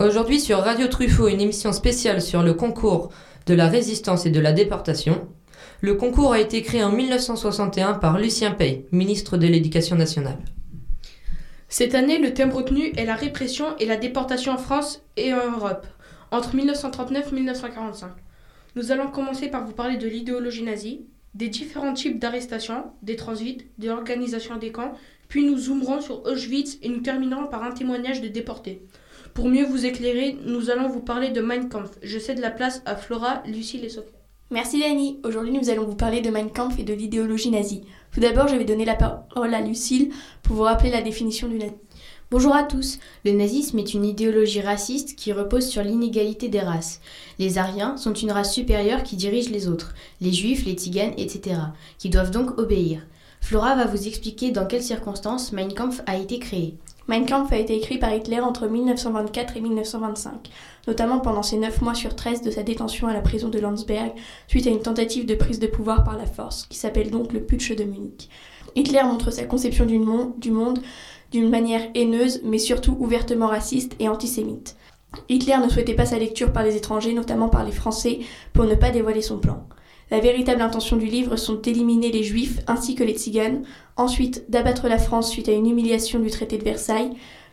Aujourd'hui sur Radio Truffaut, une émission spéciale sur le concours de la résistance et de la déportation. Le concours a été créé en 1961 par Lucien Pey, ministre de l'Éducation nationale. Cette année, le thème retenu est la répression et la déportation en France et en Europe, entre 1939 et 1945. Nous allons commencer par vous parler de l'idéologie nazie, des différents types d'arrestations, des transits, de l'organisation des camps, puis nous zoomerons sur Auschwitz et nous terminerons par un témoignage de déportés. Pour mieux vous éclairer, nous allons vous parler de Mein Kampf. Je cède la place à Flora, Lucille et Sophie. Merci Dani. Aujourd'hui, nous allons vous parler de Mein Kampf et de l'idéologie nazie. Tout d'abord, je vais donner la parole à Lucille pour vous rappeler la définition du nazisme. Bonjour à tous. Le nazisme est une idéologie raciste qui repose sur l'inégalité des races. Les Aryens sont une race supérieure qui dirige les autres, les Juifs, les Tziganes, etc., qui doivent donc obéir. Flora va vous expliquer dans quelles circonstances Mein Kampf a été créé. Mein Kampf a été écrit par Hitler entre 1924 et 1925, notamment pendant ses 9 mois sur 13 de sa détention à la prison de Landsberg, suite à une tentative de prise de pouvoir par la force, qui s'appelle donc le putsch de Munich. Hitler montre sa conception du monde d'une manière haineuse, mais surtout ouvertement raciste et antisémite. Hitler ne souhaitait pas sa lecture par les étrangers, notamment par les Français, pour ne pas dévoiler son plan. La véritable intention du livre sont d'éliminer les juifs ainsi que les tziganes, ensuite d'abattre la France suite à une humiliation du traité de Versailles,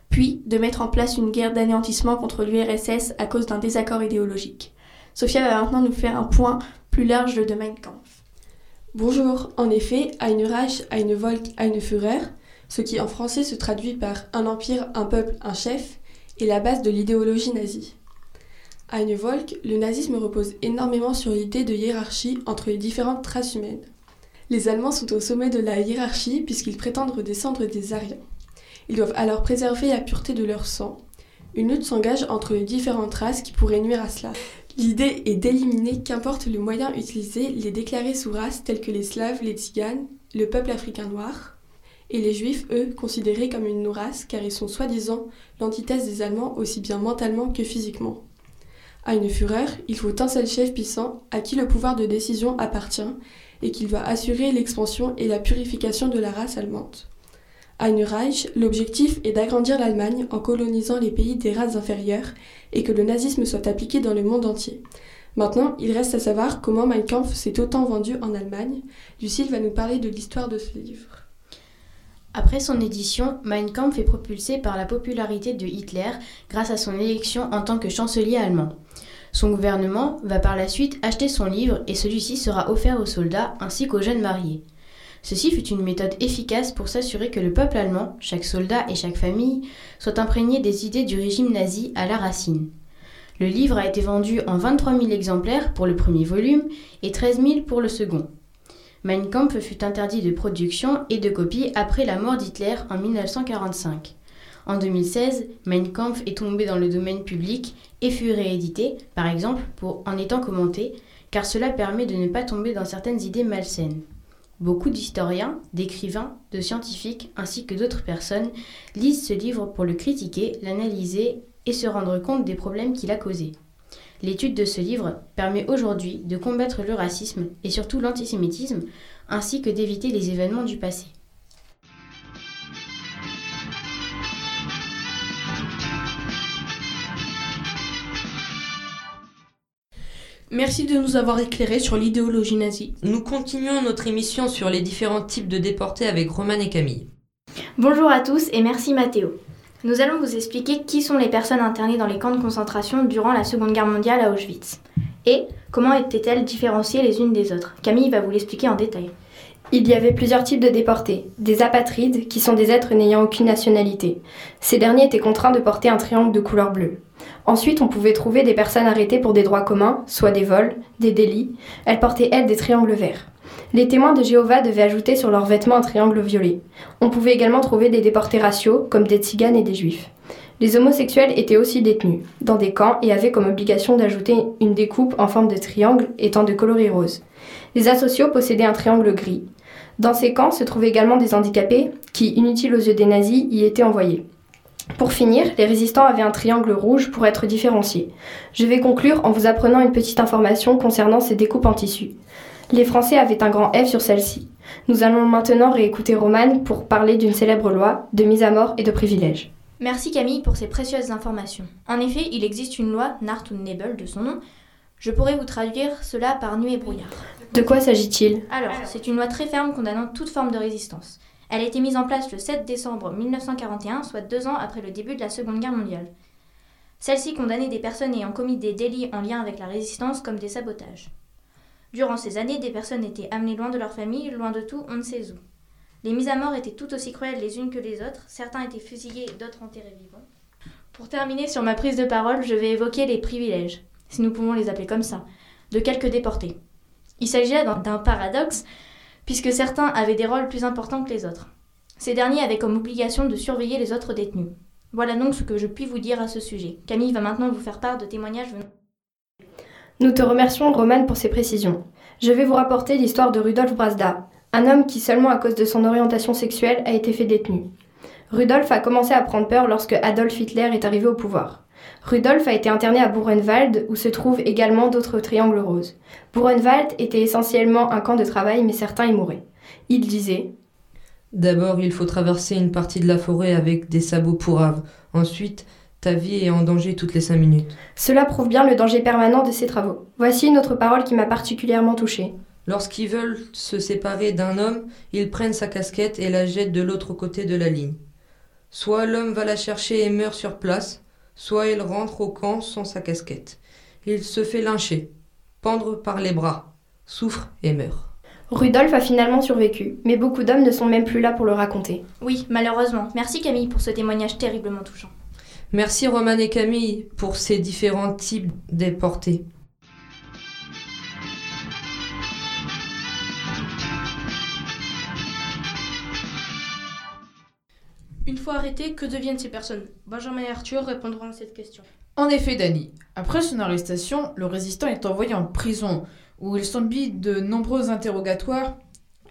puis de mettre en place une guerre d'anéantissement contre l'URSS à cause d'un désaccord idéologique. Sophia va maintenant nous faire un point plus large de Mein Kampf. Bonjour, en effet, Ein Reich, Ein Volk, Eine Führer, ce qui en français se traduit par un empire, un peuple, un chef, est la base de l'idéologie nazie. À une Volk, le nazisme repose énormément sur l'idée de hiérarchie entre les différentes races humaines. Les Allemands sont au sommet de la hiérarchie puisqu'ils prétendent redescendre des Aryens. Ils doivent alors préserver la pureté de leur sang. Une lutte s'engage entre les différentes races qui pourraient nuire à cela. L'idée est d'éliminer, qu'importe le moyen utilisé, les déclarés sous races tels que les Slaves, les Tziganes, le peuple africain noir, et les Juifs, eux, considérés comme une non-race car ils sont soi-disant l'antithèse des Allemands aussi bien mentalement que physiquement. À une fureur, il faut un seul chef puissant à qui le pouvoir de décision appartient et qu'il doit assurer l'expansion et la purification de la race allemande. À une Reich, l'objectif est d'agrandir l'Allemagne en colonisant les pays des races inférieures et que le nazisme soit appliqué dans le monde entier. Maintenant, il reste à savoir comment Mein Kampf s'est autant vendu en Allemagne. Lucille va nous parler de l'histoire de ce livre. Après son édition, Mein Kampf est propulsé par la popularité de Hitler grâce à son élection en tant que chancelier allemand. Son gouvernement va par la suite acheter son livre et celui-ci sera offert aux soldats ainsi qu'aux jeunes mariés. Ceci fut une méthode efficace pour s'assurer que le peuple allemand, chaque soldat et chaque famille, soit imprégné des idées du régime nazi à la racine. Le livre a été vendu en 23 000 exemplaires pour le premier volume et 13 000 pour le second. Mein Kampf fut interdit de production et de copie après la mort d'Hitler en 1945. En 2016, Mein Kampf est tombé dans le domaine public et fut réédité, par exemple, pour, en étant commenté, car cela permet de ne pas tomber dans certaines idées malsaines. Beaucoup d'historiens, d'écrivains, de scientifiques ainsi que d'autres personnes lisent ce livre pour le critiquer, l'analyser et se rendre compte des problèmes qu'il a causés. L'étude de ce livre permet aujourd'hui de combattre le racisme et surtout l'antisémitisme, ainsi que d'éviter les événements du passé. Merci de nous avoir éclairé sur l'idéologie nazie. Nous continuons notre émission sur les différents types de déportés avec Roman et Camille. Bonjour à tous et merci Mathéo. Nous allons vous expliquer qui sont les personnes internées dans les camps de concentration durant la Seconde Guerre mondiale à Auschwitz et comment étaient-elles différenciées les unes des autres? Camille va vous l'expliquer en détail. Il y avait plusieurs types de déportés. Des apatrides, qui sont des êtres n'ayant aucune nationalité. Ces derniers étaient contraints de porter un triangle de couleur bleue. Ensuite, on pouvait trouver des personnes arrêtées pour des droits communs, soit des vols, des délits. Elles portaient, elles, des triangles verts. Les témoins de Jéhovah devaient ajouter sur leurs vêtements un triangle violet. On pouvait également trouver des déportés raciaux, comme des tziganes et des juifs. Les homosexuels étaient aussi détenus, dans des camps, et avaient comme obligation d'ajouter une découpe en forme de triangle étant de coloris rose. Les asociaux possédaient un triangle gris. Dans ces camps se trouvaient également des handicapés qui, inutiles aux yeux des nazis, y étaient envoyés. Pour finir, les résistants avaient un triangle rouge pour être différenciés. Je vais conclure en vous apprenant une petite information concernant ces découpes en tissu. Les Français avaient un grand F sur celle-ci. Nous allons maintenant réécouter Romane pour parler d'une célèbre loi de mise à mort et de privilège. Merci Camille pour ces précieuses informations. En effet, il existe une loi, Nart und Nebel de son nom. Je pourrais vous traduire cela par nuit et brouillard. De quoi s'agit-il? Alors, c'est une loi très ferme condamnant toute forme de résistance. Elle a été mise en place le 7 décembre 1941, soit deux ans après le début de la Seconde Guerre mondiale. Celle-ci condamnait des personnes ayant commis des délits en lien avec la résistance comme des sabotages. Durant ces années, des personnes étaient amenées loin de leur famille, loin de tout, on ne sait où. Les mises à mort étaient tout aussi cruelles les unes que les autres, certains étaient fusillés d'autres enterrés vivants. Pour terminer sur ma prise de parole, je vais évoquer les privilèges, si nous pouvons les appeler comme ça, de quelques déportés. Il s'agit d'un paradoxe, puisque certains avaient des rôles plus importants que les autres. Ces derniers avaient comme obligation de surveiller les autres détenus. Voilà donc ce que je puis vous dire à ce sujet. Camille va maintenant vous faire part de témoignages venant. Nous te remercions, Romane, pour ces précisions. Je vais vous rapporter l'histoire de Rudolf Brasda, un homme qui, seulement à cause de son orientation sexuelle, a été fait détenu. Rudolf a commencé à prendre peur lorsque Adolf Hitler est arrivé au pouvoir. Rudolf a été interné à Buchenwald, où se trouvent également d'autres triangles roses. Buchenwald était essentiellement un camp de travail, mais certains y mouraient. Il disait D'abord, il faut traverser une partie de la forêt avec des sabots pourraves. Ensuite, ta vie est en danger toutes les cinq minutes. Cela prouve bien le danger permanent de ces travaux. Voici une autre parole qui m'a particulièrement touchée. Lorsqu'ils veulent se séparer d'un homme, ils prennent sa casquette et la jettent de l'autre côté de la ligne. Soit l'homme va la chercher et meurt sur place, soit il rentre au camp sans sa casquette. Il se fait lyncher, pendre par les bras, souffre et meurt. Rudolf a finalement survécu, mais beaucoup d'hommes ne sont même plus là pour le raconter. Oui, malheureusement. Merci Camille pour ce témoignage terriblement touchant. Merci Roman et Camille pour ces différents types déportés. Une fois arrêtés, que deviennent ces personnes? Benjamin et Arthur répondront à cette question. En effet, Danny, après son arrestation, le résistant est envoyé en prison, où il subit de nombreux interrogatoires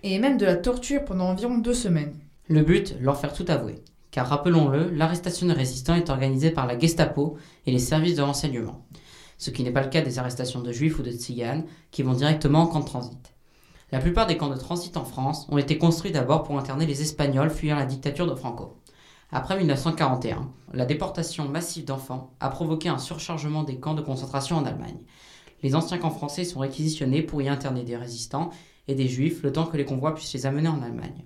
et même de la torture pendant environ deux semaines. Le but, leur faire tout avouer. Car rappelons-le, l'arrestation des résistants est organisée par la Gestapo et les services de renseignement. Ce qui n'est pas le cas des arrestations de juifs ou de tziganes qui vont directement en camp de transit. La plupart des camps de transit en France ont été construits d'abord pour interner les Espagnols fuyant la dictature de Franco. Après 1941, la déportation massive d'enfants a provoqué un surchargement des camps de concentration en Allemagne. Les anciens camps français sont réquisitionnés pour y interner des résistants et des juifs le temps que les convois puissent les amener en Allemagne.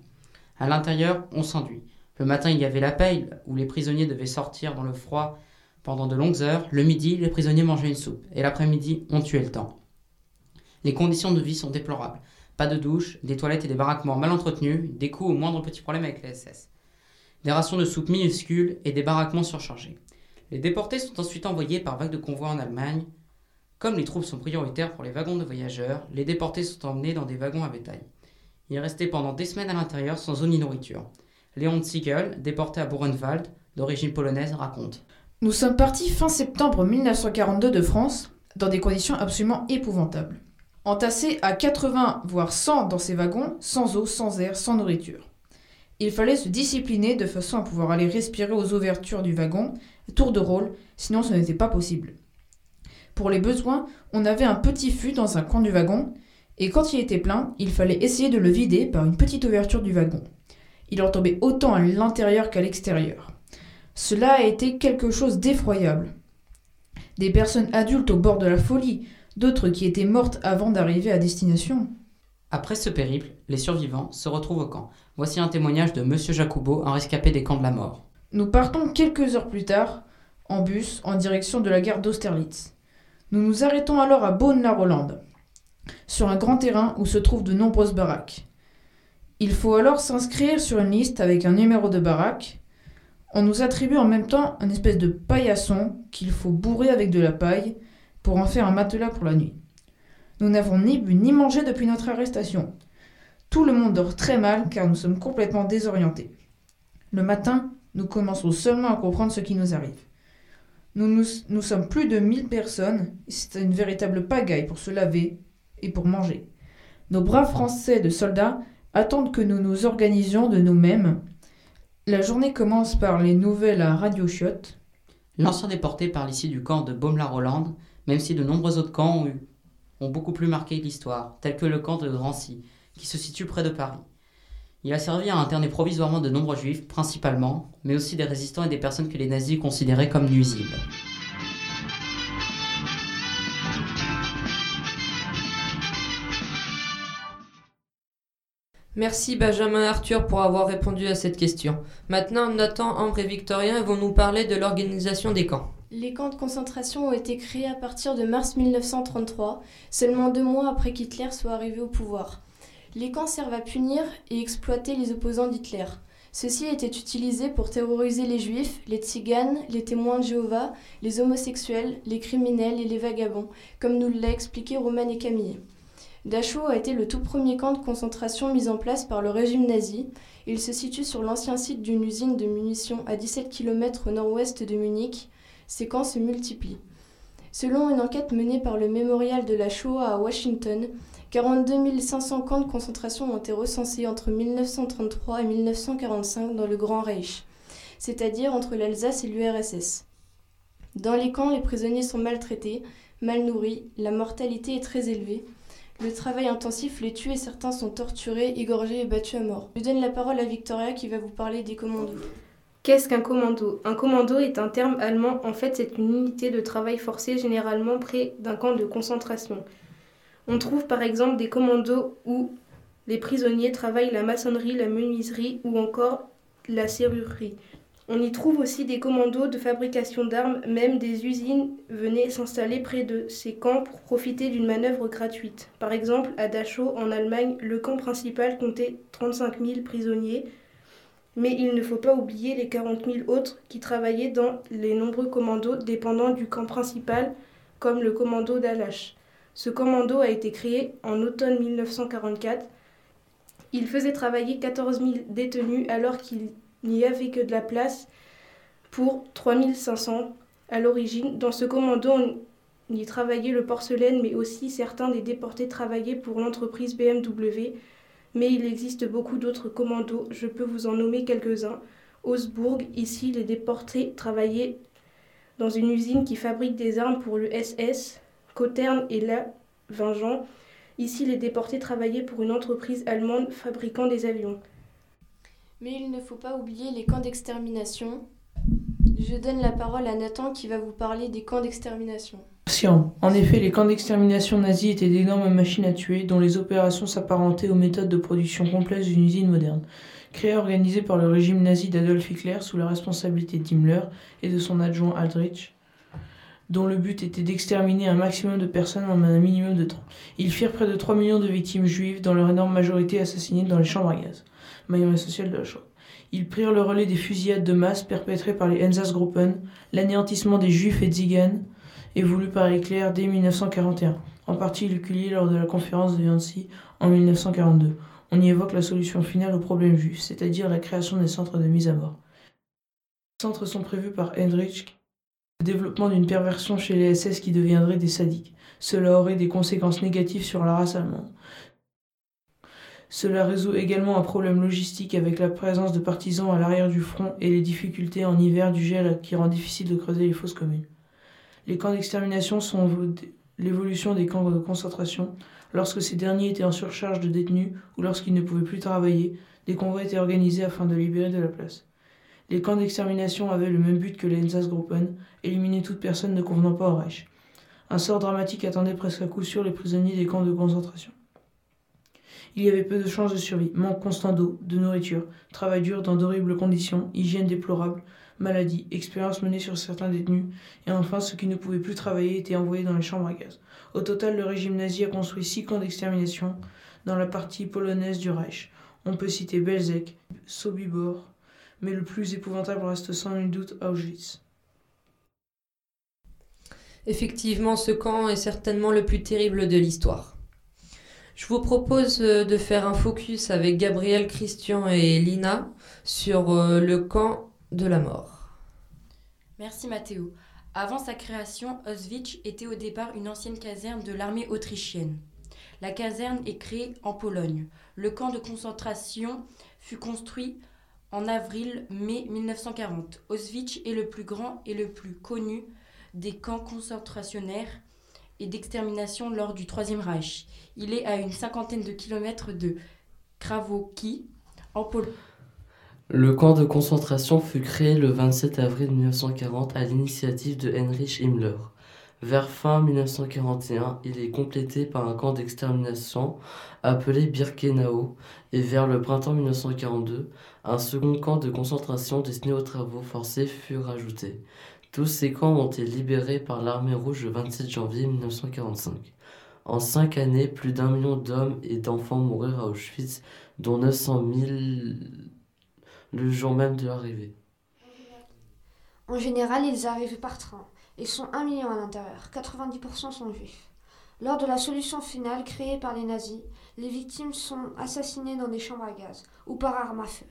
À l'intérieur, on s'enduit. Le matin, il y avait la paille, où les prisonniers devaient sortir dans le froid pendant de longues heures. Le midi, les prisonniers mangeaient une soupe. Et l'après-midi, on tuait le temps. Les conditions de vie sont déplorables. Pas de douche, des toilettes et des baraquements mal entretenus, des coups au moindre petit problème avec les SS. Des rations de soupe minuscules et des baraquements surchargés. Les déportés sont ensuite envoyés par vagues de convois en Allemagne. Comme les troupes sont prioritaires pour les wagons de voyageurs, les déportés sont emmenés dans des wagons à bétail. Ils restaient pendant des semaines à l'intérieur sans eau ni nourriture. Léon Ziegel, déporté à Buchenwald, d'origine polonaise, raconte. Nous sommes partis fin septembre 1942 de France, dans des conditions absolument épouvantables. Entassés à 80 voire 100 dans ces wagons, sans eau, sans air, sans nourriture. Il fallait se discipliner de façon à pouvoir aller respirer aux ouvertures du wagon, tour de rôle, sinon ce n'était pas possible. Pour les besoins, on avait un petit fût dans un coin du wagon, et quand il était plein, il fallait essayer de le vider par une petite ouverture du wagon. Il en tombait autant à l'intérieur qu'à l'extérieur. Cela a été quelque chose d'effroyable. Des personnes adultes au bord de la folie, d'autres qui étaient mortes avant d'arriver à destination. Après ce périple, les survivants se retrouvent au camp. Voici un témoignage de Monsieur Jacobo, un rescapé des camps de la mort. Nous partons quelques heures plus tard, en bus, en direction de la gare d'Austerlitz. Nous nous arrêtons alors à Beaune-la-Rolande, sur un grand terrain où se trouvent de nombreuses baraques. Il faut alors s'inscrire sur une liste avec un numéro de baraque. On nous attribue en même temps une espèce de paillasson qu'il faut bourrer avec de la paille pour en faire un matelas pour la nuit. Nous n'avons ni bu ni mangé depuis notre arrestation. Tout le monde dort très mal car nous sommes complètement désorientés. Le matin, nous commençons seulement à comprendre ce qui nous arrive. Nous, sommes plus de 1000 personnes et c'est une véritable pagaille pour se laver et pour manger. Nos braves Français de soldats attendent que nous nous organisions de nous-mêmes. La journée commence par les nouvelles à Radio Chiotte. L'ancien déporté parle ici du camp de Baume-la-Rolande, même si de nombreux autres camps ont beaucoup plus marqué l'histoire, tels que le camp de Drancy, qui se situe près de Paris. Il a servi à interner provisoirement de nombreux juifs, principalement, mais aussi des résistants et des personnes que les nazis considéraient comme nuisibles. Merci Benjamin et Arthur pour avoir répondu à cette question. Maintenant, Nathan, Ambre et Victorien vont nous parler de l'organisation des camps. Les camps de concentration ont été créés à partir de mars 1933, seulement deux mois après qu'Hitler soit arrivé au pouvoir. Les camps servent à punir et exploiter les opposants d'Hitler. Ceux-ci étaient utilisés pour terroriser les juifs, les tziganes, les témoins de Jéhovah, les homosexuels, les criminels et les vagabonds, comme nous l'a expliqué Roman et Camille. Dachau a été le tout premier camp de concentration mis en place par le régime nazi. Il se situe sur l'ancien site d'une usine de munitions à 17 km au nord-ouest de Munich. Ces camps se multiplient. Selon une enquête menée par le Mémorial de la Shoah à Washington, 42 500 camps de concentration ont été recensés entre 1933 et 1945 dans le Grand Reich, c'est-à-dire entre l'Alsace et l'URSS. Dans les camps, les prisonniers sont maltraités, mal nourris, la mortalité est très élevée. Le travail intensif les tue et certains sont torturés, égorgés et battus à mort. Je donne la parole à Victoria qui va vous parler des commandos. Qu'est-ce qu'un commando? Un commando est un terme allemand. En fait, c'est une unité de travail forcé généralement près d'un camp de concentration. On trouve par exemple des commandos où les prisonniers travaillent la maçonnerie, la menuiserie ou encore la serrurerie. On y trouve aussi des commandos de fabrication d'armes, même des usines venaient s'installer près de ces camps pour profiter d'une manœuvre gratuite. Par exemple, à Dachau, en Allemagne, le camp principal comptait 35 000 prisonniers, mais il ne faut pas oublier les 40 000 autres qui travaillaient dans les nombreux commandos dépendant du camp principal, comme le commando d'Alache. Ce commando a été créé en automne 1944. Il faisait travailler 14 000 détenus alors qu'il n'y avait que de la place pour 3500 à l'origine. Dans ce commando, on y travaillait le porcelaine, mais aussi certains des déportés travaillaient pour l'entreprise BMW. Mais il existe beaucoup d'autres commandos, je peux vous en nommer quelques-uns. Augsbourg, ici, les déportés travaillaient dans une usine qui fabrique des armes pour le SS. Coterne et la Vingeant, ici, les déportés travaillaient pour une entreprise allemande fabriquant des avions. Mais il ne faut pas oublier les camps d'extermination. Je donne la parole à Nathan qui va vous parler des camps d'extermination. En effet, les camps d'extermination nazis étaient d'énormes machines à tuer dont les opérations s'apparentaient aux méthodes de production complexes d'une usine moderne. Créés et organisés par le régime nazi d'Adolf Hitler sous la responsabilité d'Himmler et de son adjoint Aldrich, dont le but était d'exterminer un maximum de personnes en un minimum de temps. Ils firent près de 3 millions de victimes juives, dans leur énorme majorité assassinées dans les chambres à gaz, maillon essentiel de la Shoah. Ils prirent le relais des fusillades de masse perpétrées par les Einsatzgruppen, l'anéantissement des juifs et tziganes, et voulu par Hitler dès 1941, en partie lors de la conférence de Yancy en 1942. On y évoque la solution finale au problème juif, c'est-à-dire la création des centres de mise à mort. Les centres sont prévus par Heinrich le développement d'une perversion chez les SS qui deviendraient des sadiques. Cela aurait des conséquences négatives sur la race allemande. Cela résout également un problème logistique avec la présence de partisans à l'arrière du front et les difficultés en hiver du gel qui rend difficile de creuser les fosses communes. Les camps d'extermination sont l'évolution des camps de concentration. Lorsque ces derniers étaient en surcharge de détenus ou lorsqu'ils ne pouvaient plus travailler, des convois étaient organisés afin de libérer de la place. Les camps d'extermination avaient le même but que les Einsatzgruppen, éliminer toute personne ne convenant pas au Reich. Un sort dramatique attendait presque à coup sûr les prisonniers des camps de concentration. Il y avait peu de chances de survie, manque constant d'eau, de nourriture, travail dur dans d'horribles conditions, hygiène déplorable, maladie, expérience menée sur certains détenus, et enfin ceux qui ne pouvaient plus travailler étaient envoyés dans les chambres à gaz. Au total, le régime nazi a construit six camps d'extermination dans la partie polonaise du Reich. On peut citer Belzec, Sobibor, mais le plus épouvantable reste sans nul doute Auschwitz. Effectivement, ce camp est certainement le plus terrible de l'histoire. Je vous propose de faire un focus avec Gabriel, Christian et Lina sur le camp de la mort. Merci Mathéo. Avant sa création, Auschwitz était au départ une ancienne caserne de l'armée autrichienne. La caserne est créée en Pologne. Le camp de concentration fut construit en avril-mai 1940. Auschwitz est le plus grand et le plus connu des camps concentrationnaires et d'extermination lors du Troisième Reich. Il est à une cinquantaine de kilomètres de Cravoki, En Pologne. Le camp de concentration fut créé le 27 avril 1940 à l'initiative de Heinrich Himmler. Vers fin 1941, il est complété par un camp d'extermination appelé Birkenau et vers le printemps 1942, un second camp de concentration destiné aux travaux forcés fut rajouté. Tous ces camps ont été libérés par l'armée rouge le 27 janvier 1945. En cinq années, plus d'un million d'hommes et d'enfants moururent à Auschwitz, dont 900 000 le jour même de l'arrivée. En général, ils arrivent par train. Ils sont un million à l'intérieur. 90% sont juifs. Lors de la solution finale créée par les nazis, les victimes sont assassinées dans des chambres à gaz ou par arme à feu.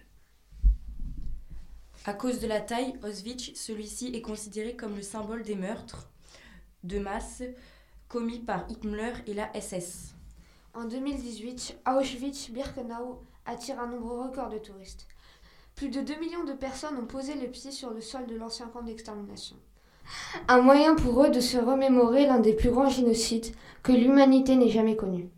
À cause de la taille, Auschwitz, celui-ci est considéré comme le symbole des meurtres de masse commis par Hitler et la SS. En 2018, Auschwitz-Birkenau attire un nombre record de touristes. Plus de 2 millions de personnes ont posé le pied sur le sol de l'ancien camp d'extermination. Un moyen pour eux de se remémorer l'un des plus grands génocides que l'humanité n'ait jamais connu.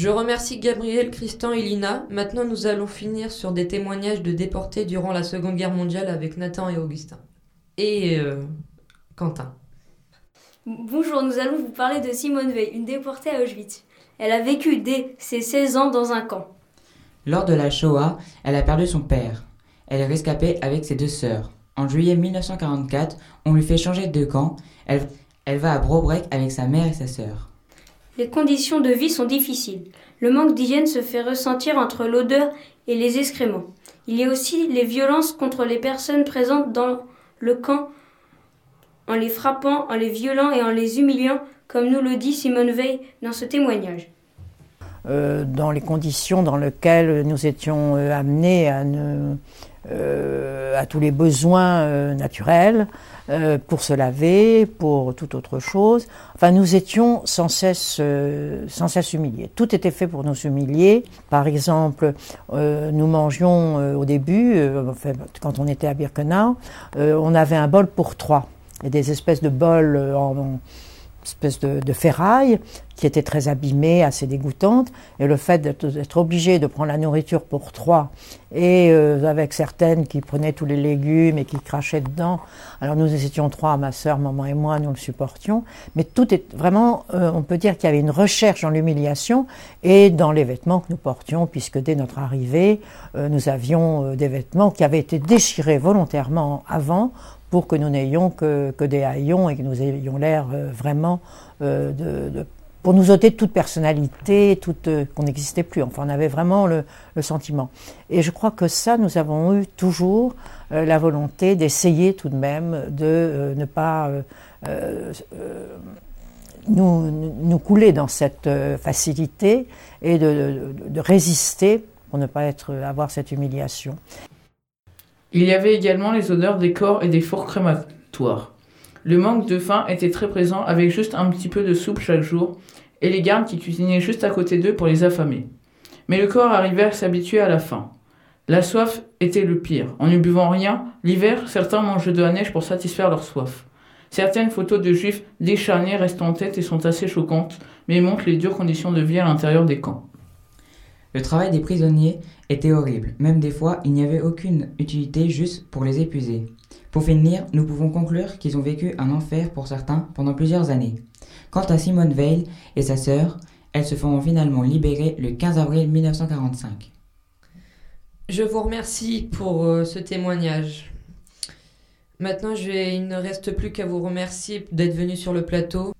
Je remercie Gabriel, Christian et Lina. Maintenant, nous allons finir sur des témoignages de déportés durant la Seconde Guerre mondiale avec Nathan et Augustin. Et euh, Quentin. Bonjour, nous allons vous parler de Simone Veil, une déportée à Auschwitz. Elle a vécu dès ses 16 ans dans un camp. Lors de la Shoah, elle a perdu son père. Elle est rescapée avec ses deux sœurs. En juillet 1944, on lui fait changer de camp. Elle, elle va à Brobrek avec sa mère et sa sœur. Les conditions de vie sont difficiles. Le manque d'hygiène se fait ressentir entre l'odeur et les excréments. Il y a aussi les violences contre les personnes présentes dans le camp en les frappant, en les violant et en les humiliant, comme nous le dit Simone Veil dans ce témoignage. Euh, dans les conditions dans lesquelles nous étions euh, amenés à, ne, à tous les besoins euh, naturels, euh, pour se laver, pour toute autre chose. Enfin, nous étions sans cesse, euh, sans cesse humiliés. Tout était fait pour nous humilier. Par exemple, euh, nous mangions euh, au début, euh, quand on était à Birkenau, euh, on avait un bol pour trois. Et des espèces de bols euh, en espèce de, ferraille qui étaient très abîmées, assez dégoûtantes. Et le fait d'être obligé de prendre la nourriture pour trois et euh, avec certaines qui prenaient tous les légumes et qui crachaient dedans. Alors nous étions trois, ma sœur, maman et moi, nous le supportions. Mais tout est vraiment, euh, on peut dire qu'il y avait une recherche dans l'humiliation et dans les vêtements que nous portions, puisque dès notre arrivée, euh, nous avions des vêtements qui avaient été déchirés volontairement avant pour que nous n'ayons que, que des haillons et que nous ayons l'air euh, vraiment euh, de, de pour nous ôter toute personnalité, toute, euh, qu'on n'existait plus. Enfin, on avait vraiment le, sentiment. Et je crois que ça, nous avons eu toujours la volonté d'essayer tout de même de ne pas nous, nous, couler dans cette facilité et de, de, de, résister pour ne pas être, avoir cette humiliation. Il y avait également les odeurs des corps et des fours crématoires. Le manque de faim était très présent avec juste un petit peu de soupe chaque jour et les gardes qui cuisinaient juste à côté d'eux pour les affamer. Mais le corps arrivait à s'habituer à la faim. La soif était le pire. En ne buvant rien, l'hiver, certains mangeaient de la neige pour satisfaire leur soif. Certaines photos de juifs décharnés restent en tête et sont assez choquantes, mais montrent les dures conditions de vie à l'intérieur des camps. Le travail des prisonniers était horrible. Même des fois, il n'y avait aucune utilité juste pour les épuiser. Pour finir, nous pouvons conclure qu'ils ont vécu un enfer pour certains pendant plusieurs années. Quant à Simone Veil et sa sœur, elles se feront finalement libérer le 15 avril 1945. Je vous remercie pour euh, ce témoignage. Maintenant, il ne reste plus qu'à vous remercier d'être venu sur le plateau.